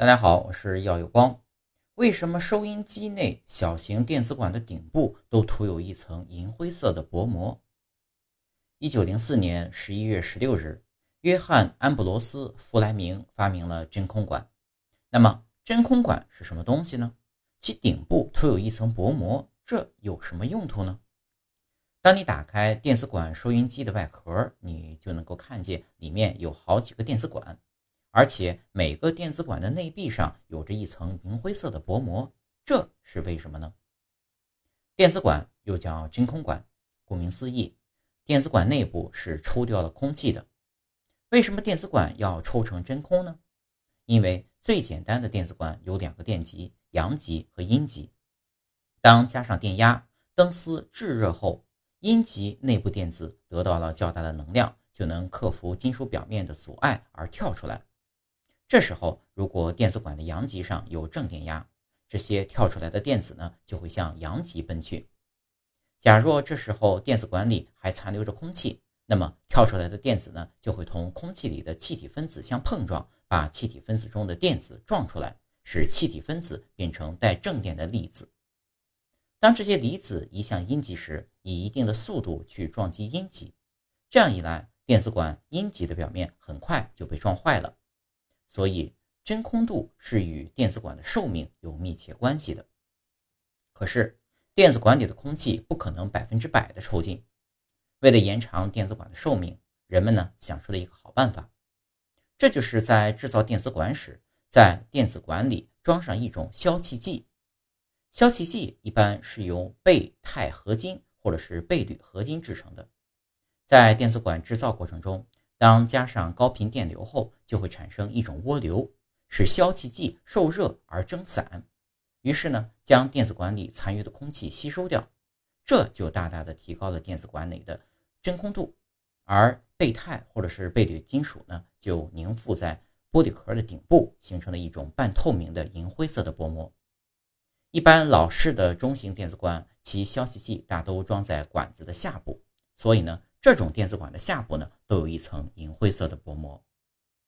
大家好，我是耀有光。为什么收音机内小型电子管的顶部都涂有一层银灰色的薄膜？一九零四年十一月十六日，约翰·安布罗斯·弗莱明发明了真空管。那么，真空管是什么东西呢？其顶部涂有一层薄膜，这有什么用途呢？当你打开电子管收音机的外壳，你就能够看见里面有好几个电子管。而且每个电子管的内壁上有着一层银灰色的薄膜，这是为什么呢？电子管又叫真空管，顾名思义，电子管内部是抽掉了空气的。为什么电子管要抽成真空呢？因为最简单的电子管有两个电极，阳极和阴极。当加上电压，灯丝炙热后，阴极内部电子得到了较大的能量，就能克服金属表面的阻碍而跳出来。这时候，如果电子管的阳极上有正电压，这些跳出来的电子呢就会向阳极奔去。假若这时候电子管里还残留着空气，那么跳出来的电子呢就会同空气里的气体分子相碰撞，把气体分子中的电子撞出来，使气体分子变成带正电的粒子。当这些离子移向阴极时，以一定的速度去撞击阴极，这样一来，电子管阴极的表面很快就被撞坏了。所以，真空度是与电子管的寿命有密切关系的。可是，电子管里的空气不可能百分之百的抽进。为了延长电子管的寿命，人们呢想出了一个好办法，这就是在制造电子管时，在电子管里装上一种消气剂。消气剂一般是由钡钛合金或者是钡铝合金制成的。在电子管制造过程中，当加上高频电流后，就会产生一种涡流，使消气剂受热而蒸散，于是呢，将电子管里残余的空气吸收掉，这就大大的提高了电子管里的真空度，而钡钛或者是钡铝金属呢，就凝附在玻璃壳的顶部，形成了一种半透明的银灰色的薄膜。一般老式的中型电子管，其消气剂大都装在管子的下部，所以呢。这种电子管的下部呢，都有一层银灰色的薄膜。